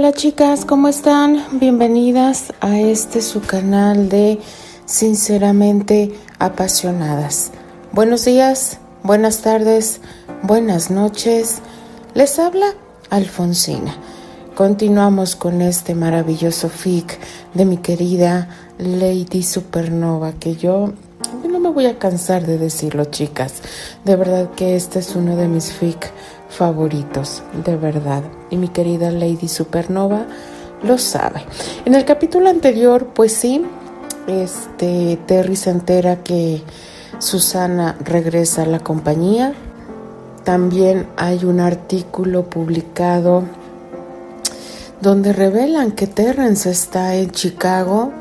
Hola chicas, ¿cómo están? Bienvenidas a este su canal de Sinceramente Apasionadas. Buenos días, buenas tardes, buenas noches. Les habla Alfonsina. Continuamos con este maravilloso fic de mi querida Lady Supernova que yo no me voy a cansar de decirlo chicas. De verdad que este es uno de mis fic favoritos, de verdad. Y mi querida Lady Supernova lo sabe. En el capítulo anterior, pues sí, este Terry se entera que Susana regresa a la compañía. También hay un artículo publicado donde revelan que Terrence está en Chicago,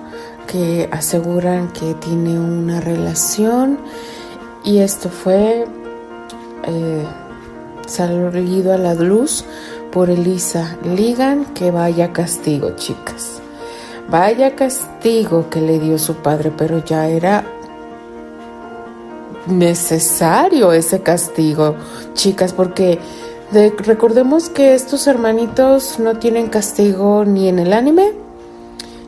que aseguran que tiene una relación y esto fue eh, salido a la luz por Elisa Ligan, que vaya castigo, chicas. Vaya castigo que le dio su padre, pero ya era necesario ese castigo, chicas, porque recordemos que estos hermanitos no tienen castigo ni en el anime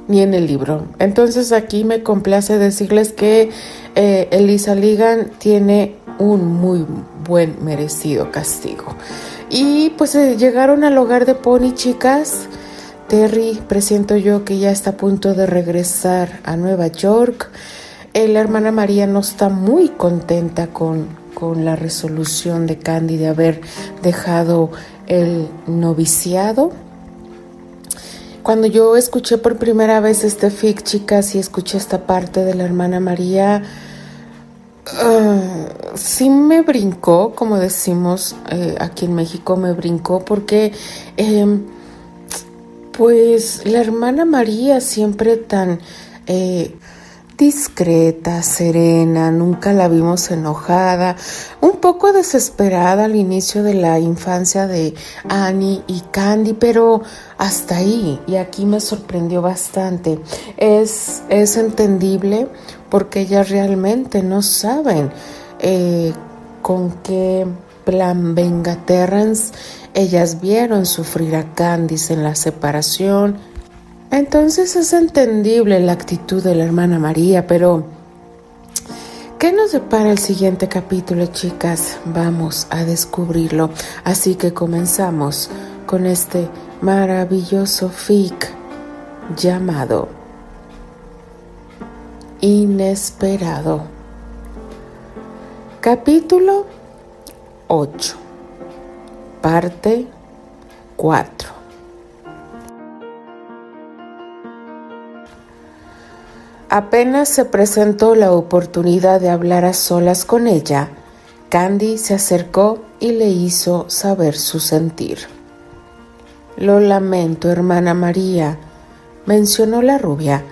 ni en el libro. Entonces aquí me complace decirles que eh, Elisa Ligan tiene un muy buen merecido castigo. Y pues eh, llegaron al hogar de Pony, chicas. Terry, presiento yo que ya está a punto de regresar a Nueva York. Eh, la hermana María no está muy contenta con, con la resolución de Candy de haber dejado el noviciado. Cuando yo escuché por primera vez este fic, chicas, y escuché esta parte de la hermana María, Uh, sí me brincó, como decimos eh, aquí en México, me brincó porque em, pues la hermana María siempre tan eh, discreta, serena, nunca la vimos enojada, un poco desesperada al inicio de la infancia de Annie y Candy, pero hasta ahí, y aquí me sorprendió bastante. Es, es entendible porque ellas realmente no saben eh, con qué plan venga Terrence. Ellas vieron sufrir a Candice en la separación. Entonces es entendible la actitud de la hermana María, pero ¿qué nos depara el siguiente capítulo, chicas? Vamos a descubrirlo. Así que comenzamos con este maravilloso fic llamado inesperado. Capítulo 8. Parte 4. Apenas se presentó la oportunidad de hablar a solas con ella, Candy se acercó y le hizo saber su sentir. Lo lamento, hermana María, mencionó la rubia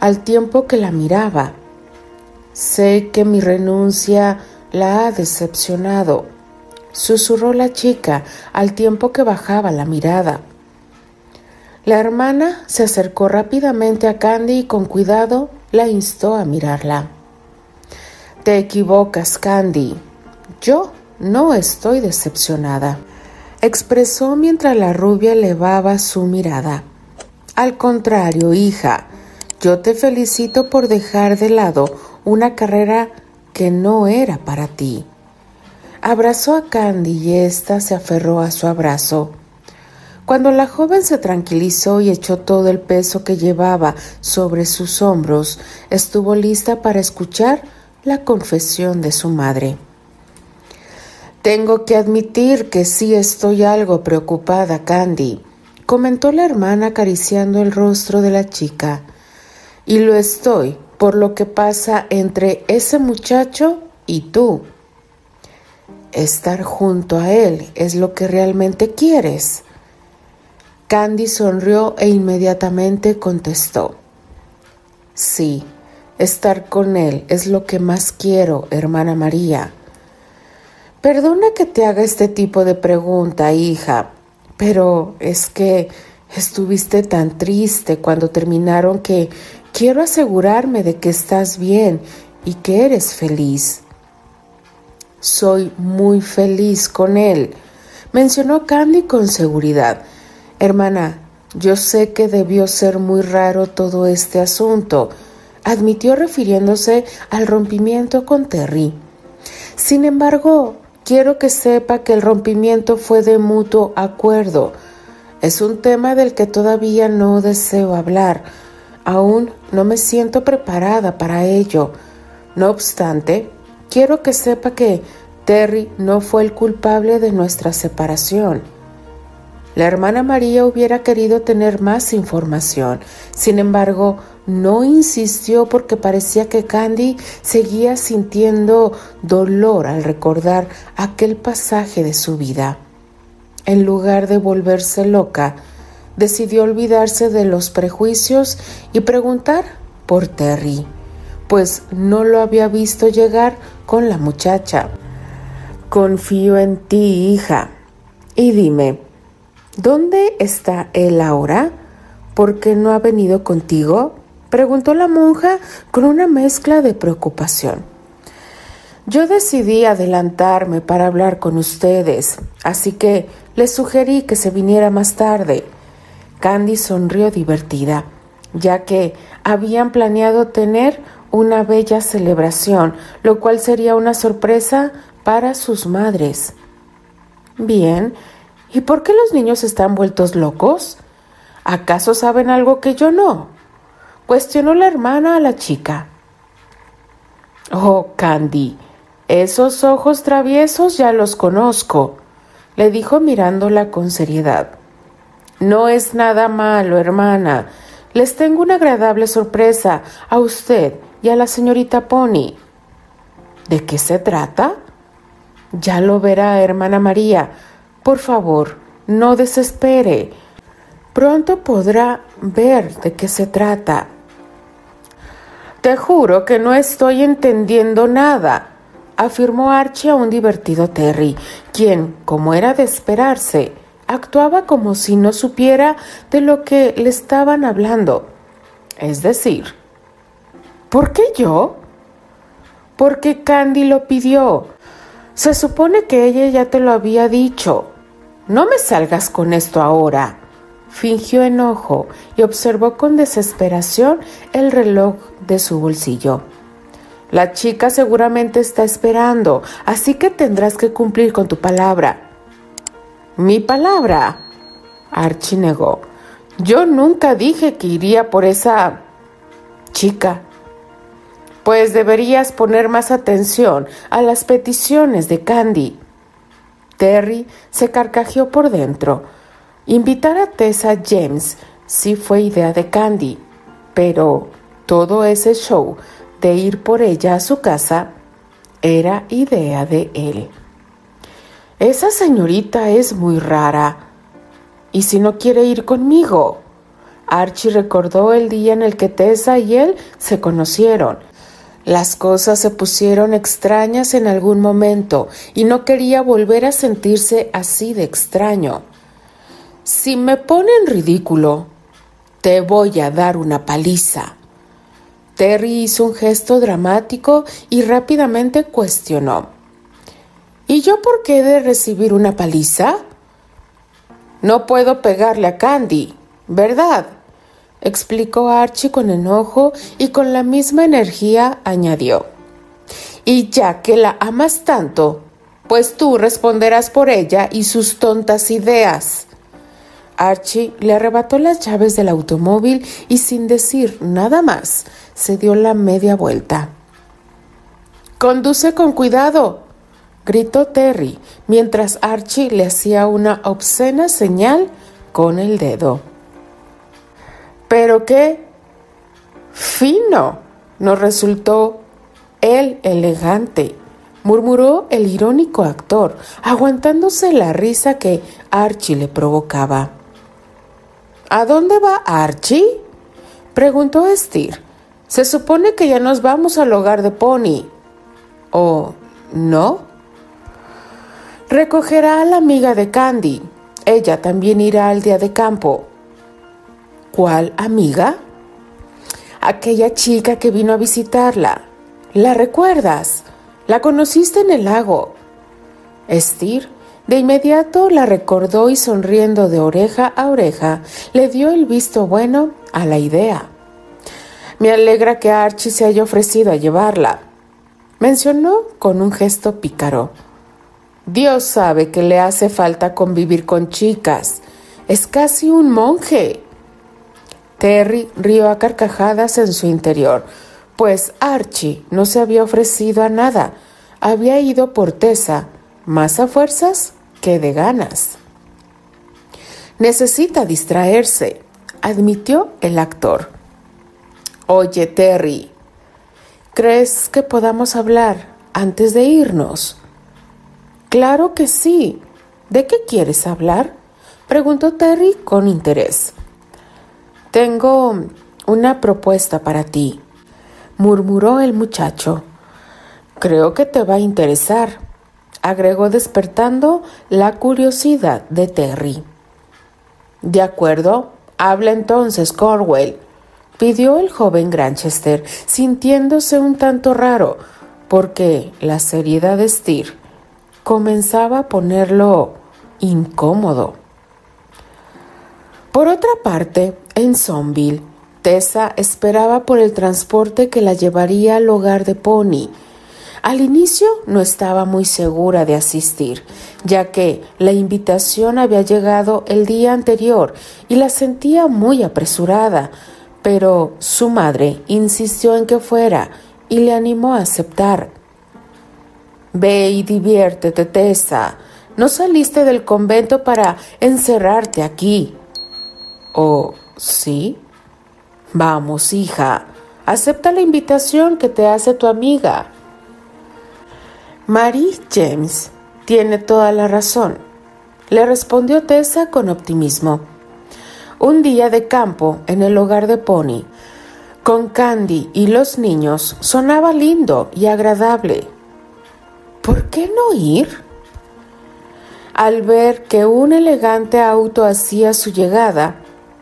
al tiempo que la miraba. Sé que mi renuncia la ha decepcionado, susurró la chica al tiempo que bajaba la mirada. La hermana se acercó rápidamente a Candy y con cuidado la instó a mirarla. Te equivocas, Candy. Yo no estoy decepcionada, expresó mientras la rubia elevaba su mirada. Al contrario, hija, yo te felicito por dejar de lado una carrera que no era para ti. Abrazó a Candy y ésta se aferró a su abrazo. Cuando la joven se tranquilizó y echó todo el peso que llevaba sobre sus hombros, estuvo lista para escuchar la confesión de su madre. Tengo que admitir que sí estoy algo preocupada, Candy, comentó la hermana acariciando el rostro de la chica. Y lo estoy por lo que pasa entre ese muchacho y tú. Estar junto a él es lo que realmente quieres. Candy sonrió e inmediatamente contestó. Sí, estar con él es lo que más quiero, hermana María. Perdona que te haga este tipo de pregunta, hija, pero es que estuviste tan triste cuando terminaron que Quiero asegurarme de que estás bien y que eres feliz. Soy muy feliz con él, mencionó Candy con seguridad. Hermana, yo sé que debió ser muy raro todo este asunto, admitió refiriéndose al rompimiento con Terry. Sin embargo, quiero que sepa que el rompimiento fue de mutuo acuerdo. Es un tema del que todavía no deseo hablar. Aún no me siento preparada para ello. No obstante, quiero que sepa que Terry no fue el culpable de nuestra separación. La hermana María hubiera querido tener más información, sin embargo, no insistió porque parecía que Candy seguía sintiendo dolor al recordar aquel pasaje de su vida. En lugar de volverse loca, decidió olvidarse de los prejuicios y preguntar por Terry, pues no lo había visto llegar con la muchacha. Confío en ti, hija. Y dime, ¿Dónde está él ahora? ¿Por qué no ha venido contigo? preguntó la monja con una mezcla de preocupación. Yo decidí adelantarme para hablar con ustedes, así que le sugerí que se viniera más tarde. Candy sonrió divertida, ya que habían planeado tener una bella celebración, lo cual sería una sorpresa para sus madres. Bien, ¿Y por qué los niños están vueltos locos? ¿Acaso saben algo que yo no? Cuestionó la hermana a la chica. Oh, Candy, esos ojos traviesos ya los conozco, le dijo mirándola con seriedad. No es nada malo, hermana. Les tengo una agradable sorpresa a usted y a la señorita Pony. ¿De qué se trata? Ya lo verá, hermana María. Por favor, no desespere. Pronto podrá ver de qué se trata. Te juro que no estoy entendiendo nada, afirmó Archie a un divertido Terry, quien, como era de esperarse, actuaba como si no supiera de lo que le estaban hablando. Es decir, ¿por qué yo? Porque Candy lo pidió. Se supone que ella ya te lo había dicho. No me salgas con esto ahora. Fingió enojo y observó con desesperación el reloj de su bolsillo. La chica seguramente está esperando, así que tendrás que cumplir con tu palabra. ¿Mi palabra? Archie negó. Yo nunca dije que iría por esa chica. Pues deberías poner más atención a las peticiones de Candy. Terry se carcajeó por dentro. Invitar a Tessa James sí fue idea de Candy, pero todo ese show de ir por ella a su casa era idea de él. Esa señorita es muy rara. ¿Y si no quiere ir conmigo? Archie recordó el día en el que Tessa y él se conocieron las cosas se pusieron extrañas en algún momento y no quería volver a sentirse así de extraño. Si me pone en ridículo, te voy a dar una paliza. Terry hizo un gesto dramático y rápidamente cuestionó. ¿Y yo por qué he de recibir una paliza? No puedo pegarle a Candy, ¿verdad? Explicó Archie con enojo y con la misma energía añadió. Y ya que la amas tanto, pues tú responderás por ella y sus tontas ideas. Archie le arrebató las llaves del automóvil y sin decir nada más, se dio la media vuelta. Conduce con cuidado, gritó Terry, mientras Archie le hacía una obscena señal con el dedo. Pero qué fino nos resultó el elegante, murmuró el irónico actor, aguantándose la risa que Archie le provocaba. ¿A dónde va Archie? preguntó Steer. Se supone que ya nos vamos al hogar de Pony. ¿O no? Recogerá a la amiga de Candy. Ella también irá al día de campo. ¿Cuál amiga? Aquella chica que vino a visitarla. ¿La recuerdas? La conociste en el lago. Estir De inmediato la recordó y sonriendo de oreja a oreja, le dio el visto bueno a la idea. Me alegra que Archie se haya ofrecido a llevarla, mencionó con un gesto pícaro. Dios sabe que le hace falta convivir con chicas. Es casi un monje. Terry rió a carcajadas en su interior, pues Archie no se había ofrecido a nada. Había ido por Tessa, más a fuerzas que de ganas. Necesita distraerse, admitió el actor. Oye, Terry, ¿crees que podamos hablar antes de irnos? Claro que sí. ¿De qué quieres hablar? preguntó Terry con interés. Tengo una propuesta para ti, murmuró el muchacho. Creo que te va a interesar, agregó despertando la curiosidad de Terry. De acuerdo, habla entonces, Corwell, pidió el joven Granchester, sintiéndose un tanto raro, porque la seriedad de Steer comenzaba a ponerlo incómodo. Por otra parte, en Sonville, Tessa esperaba por el transporte que la llevaría al hogar de Pony. Al inicio no estaba muy segura de asistir, ya que la invitación había llegado el día anterior y la sentía muy apresurada, pero su madre insistió en que fuera y le animó a aceptar. Ve y diviértete, Tessa. No saliste del convento para encerrarte aquí. ¿O sí? Vamos, hija, acepta la invitación que te hace tu amiga. Mary James tiene toda la razón, le respondió Tessa con optimismo. Un día de campo en el hogar de Pony, con Candy y los niños, sonaba lindo y agradable. ¿Por qué no ir? Al ver que un elegante auto hacía su llegada,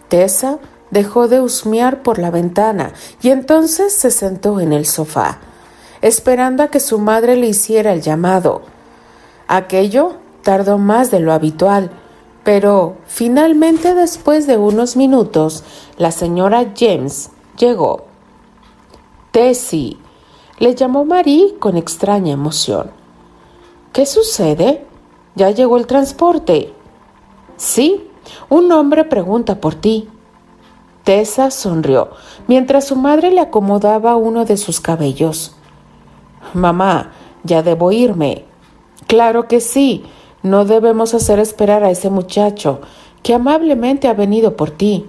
Tessa dejó de husmear por la ventana y entonces se sentó en el sofá, esperando a que su madre le hiciera el llamado. Aquello tardó más de lo habitual, pero finalmente después de unos minutos la señora James llegó. Tessie, le llamó Marie con extraña emoción. ¿Qué sucede? Ya llegó el transporte. Sí, un hombre pregunta por ti. Tessa sonrió mientras su madre le acomodaba uno de sus cabellos. Mamá, ya debo irme. Claro que sí, no debemos hacer esperar a ese muchacho que amablemente ha venido por ti.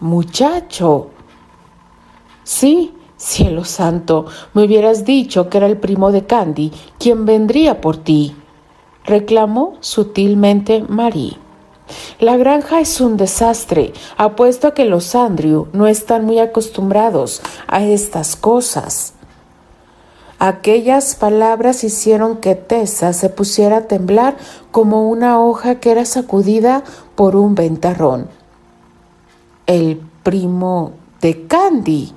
Muchacho. Sí, cielo santo, me hubieras dicho que era el primo de Candy quien vendría por ti, reclamó sutilmente Marie. La granja es un desastre. Apuesto a que los Andrew no están muy acostumbrados a estas cosas. Aquellas palabras hicieron que Tessa se pusiera a temblar como una hoja que era sacudida por un ventarrón. El primo de Candy.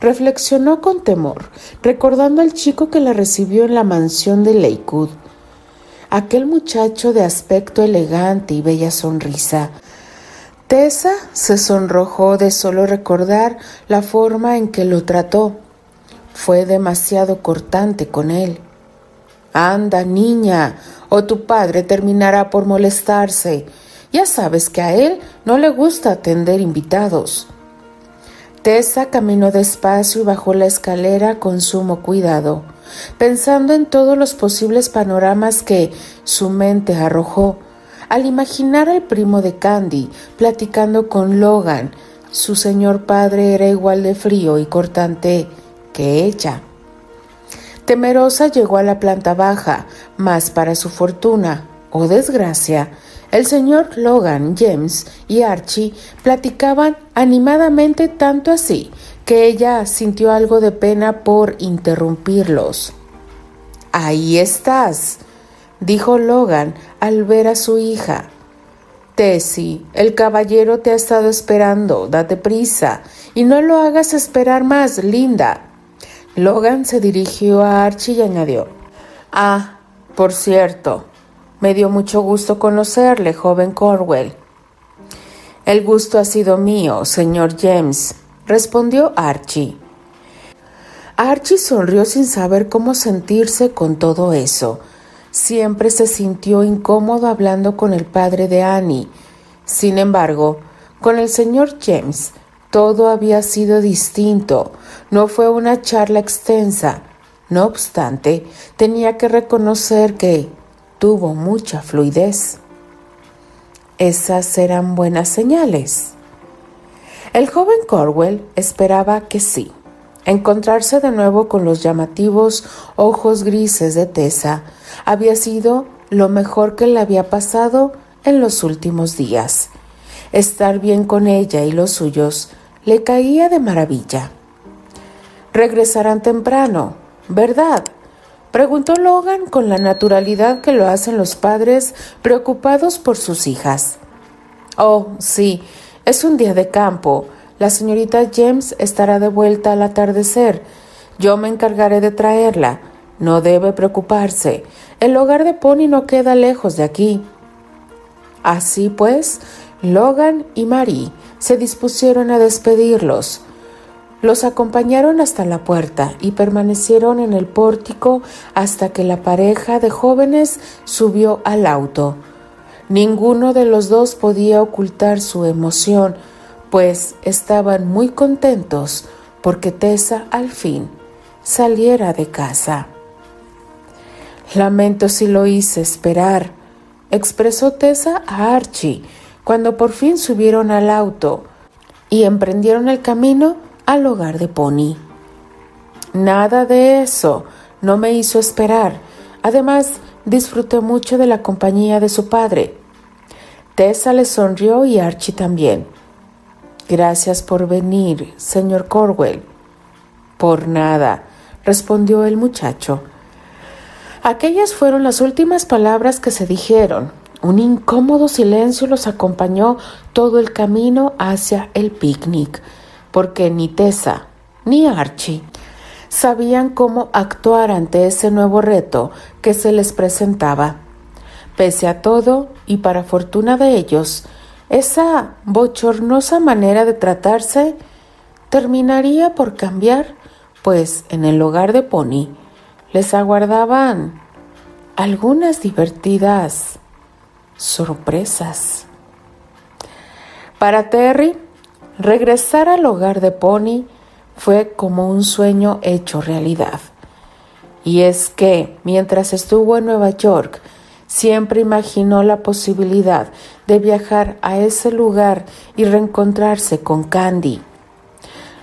Reflexionó con temor, recordando al chico que la recibió en la mansión de Lakewood. Aquel muchacho de aspecto elegante y bella sonrisa. Tessa se sonrojó de solo recordar la forma en que lo trató fue demasiado cortante con él. Anda, niña, o tu padre terminará por molestarse. Ya sabes que a él no le gusta atender invitados. Tessa caminó despacio y bajó la escalera con sumo cuidado, pensando en todos los posibles panoramas que su mente arrojó al imaginar al primo de Candy platicando con Logan. Su señor padre era igual de frío y cortante que ella. Temerosa llegó a la planta baja, mas para su fortuna o desgracia, el señor Logan, James y Archie platicaban animadamente tanto así que ella sintió algo de pena por interrumpirlos. Ahí estás, dijo Logan al ver a su hija. Tessie, el caballero te ha estado esperando, date prisa, y no lo hagas esperar más, linda. Logan se dirigió a Archie y añadió, Ah, por cierto, Me dio mucho gusto conocerle, joven Corwell. El gusto ha sido mío, señor James, respondió Archie. Archie sonrió sin saber cómo sentirse con todo eso. Siempre se sintió incómodo hablando con el padre de Annie. Sin embargo, con el señor James todo había sido distinto. No fue una charla extensa. No obstante, tenía que reconocer que tuvo mucha fluidez. Esas eran buenas señales. El joven Corwell esperaba que sí. Encontrarse de nuevo con los llamativos ojos grises de Tessa había sido lo mejor que le había pasado en los últimos días. Estar bien con ella y los suyos le caía de maravilla. Regresarán temprano, ¿verdad? Preguntó Logan con la naturalidad que lo hacen los padres preocupados por sus hijas. Oh, sí, es un día de campo. La señorita James estará de vuelta al atardecer. Yo me encargaré de traerla. No debe preocuparse. El hogar de Pony no queda lejos de aquí. Así pues, Logan y Marie se dispusieron a despedirlos. Los acompañaron hasta la puerta y permanecieron en el pórtico hasta que la pareja de jóvenes subió al auto. Ninguno de los dos podía ocultar su emoción, pues estaban muy contentos porque Tessa al fin saliera de casa. Lamento si lo hice esperar, expresó Tessa a Archie cuando por fin subieron al auto y emprendieron el camino al hogar de Pony. Nada de eso no me hizo esperar. Además, disfruté mucho de la compañía de su padre. Tessa le sonrió y Archie también. Gracias por venir, señor Corwell. Por nada, respondió el muchacho. Aquellas fueron las últimas palabras que se dijeron. Un incómodo silencio los acompañó todo el camino hacia el picnic porque ni Tessa ni Archie sabían cómo actuar ante ese nuevo reto que se les presentaba. Pese a todo, y para fortuna de ellos, esa bochornosa manera de tratarse terminaría por cambiar, pues en el hogar de Pony les aguardaban algunas divertidas sorpresas. Para Terry, Regresar al hogar de Pony fue como un sueño hecho realidad. Y es que, mientras estuvo en Nueva York, siempre imaginó la posibilidad de viajar a ese lugar y reencontrarse con Candy.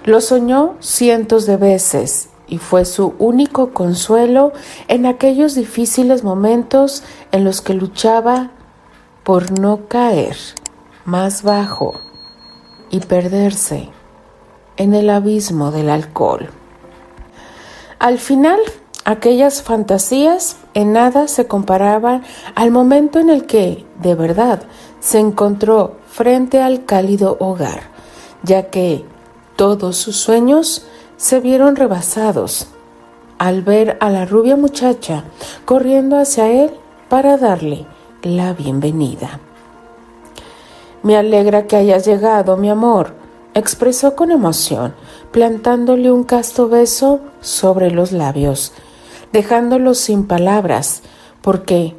Lo soñó cientos de veces y fue su único consuelo en aquellos difíciles momentos en los que luchaba por no caer más bajo y perderse en el abismo del alcohol. Al final, aquellas fantasías en nada se comparaban al momento en el que, de verdad, se encontró frente al cálido hogar, ya que todos sus sueños se vieron rebasados al ver a la rubia muchacha corriendo hacia él para darle la bienvenida. Me alegra que hayas llegado, mi amor, expresó con emoción, plantándole un casto beso sobre los labios, dejándolo sin palabras, porque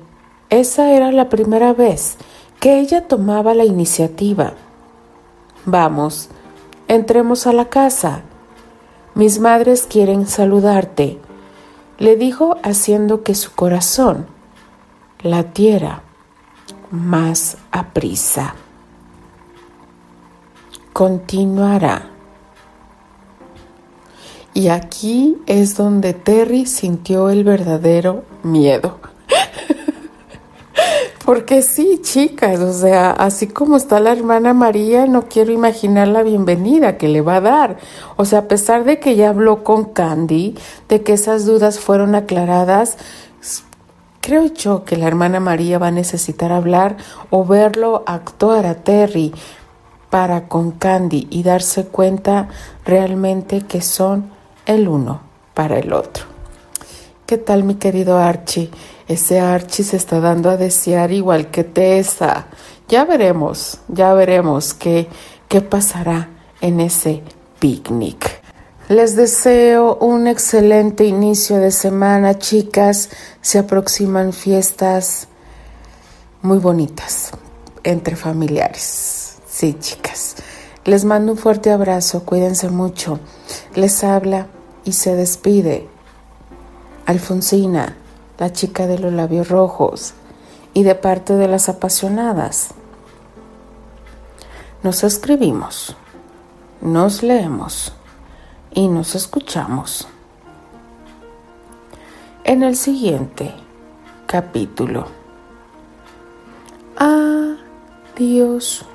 esa era la primera vez que ella tomaba la iniciativa. Vamos, entremos a la casa. Mis madres quieren saludarte, le dijo haciendo que su corazón latiera más aprisa continuará. Y aquí es donde Terry sintió el verdadero miedo. Porque sí, chicas, o sea, así como está la hermana María, no quiero imaginar la bienvenida que le va a dar. O sea, a pesar de que ya habló con Candy, de que esas dudas fueron aclaradas, creo yo que la hermana María va a necesitar hablar o verlo actuar a Terry para con Candy y darse cuenta realmente que son el uno para el otro. ¿Qué tal mi querido Archie? Ese Archie se está dando a desear igual que Tessa. Ya veremos, ya veremos qué, qué pasará en ese picnic. Les deseo un excelente inicio de semana, chicas. Se aproximan fiestas muy bonitas entre familiares. Sí, chicas. Les mando un fuerte abrazo, cuídense mucho. Les habla y se despide Alfonsina, la chica de los labios rojos, y de parte de las apasionadas. Nos escribimos, nos leemos y nos escuchamos en el siguiente capítulo. Adiós.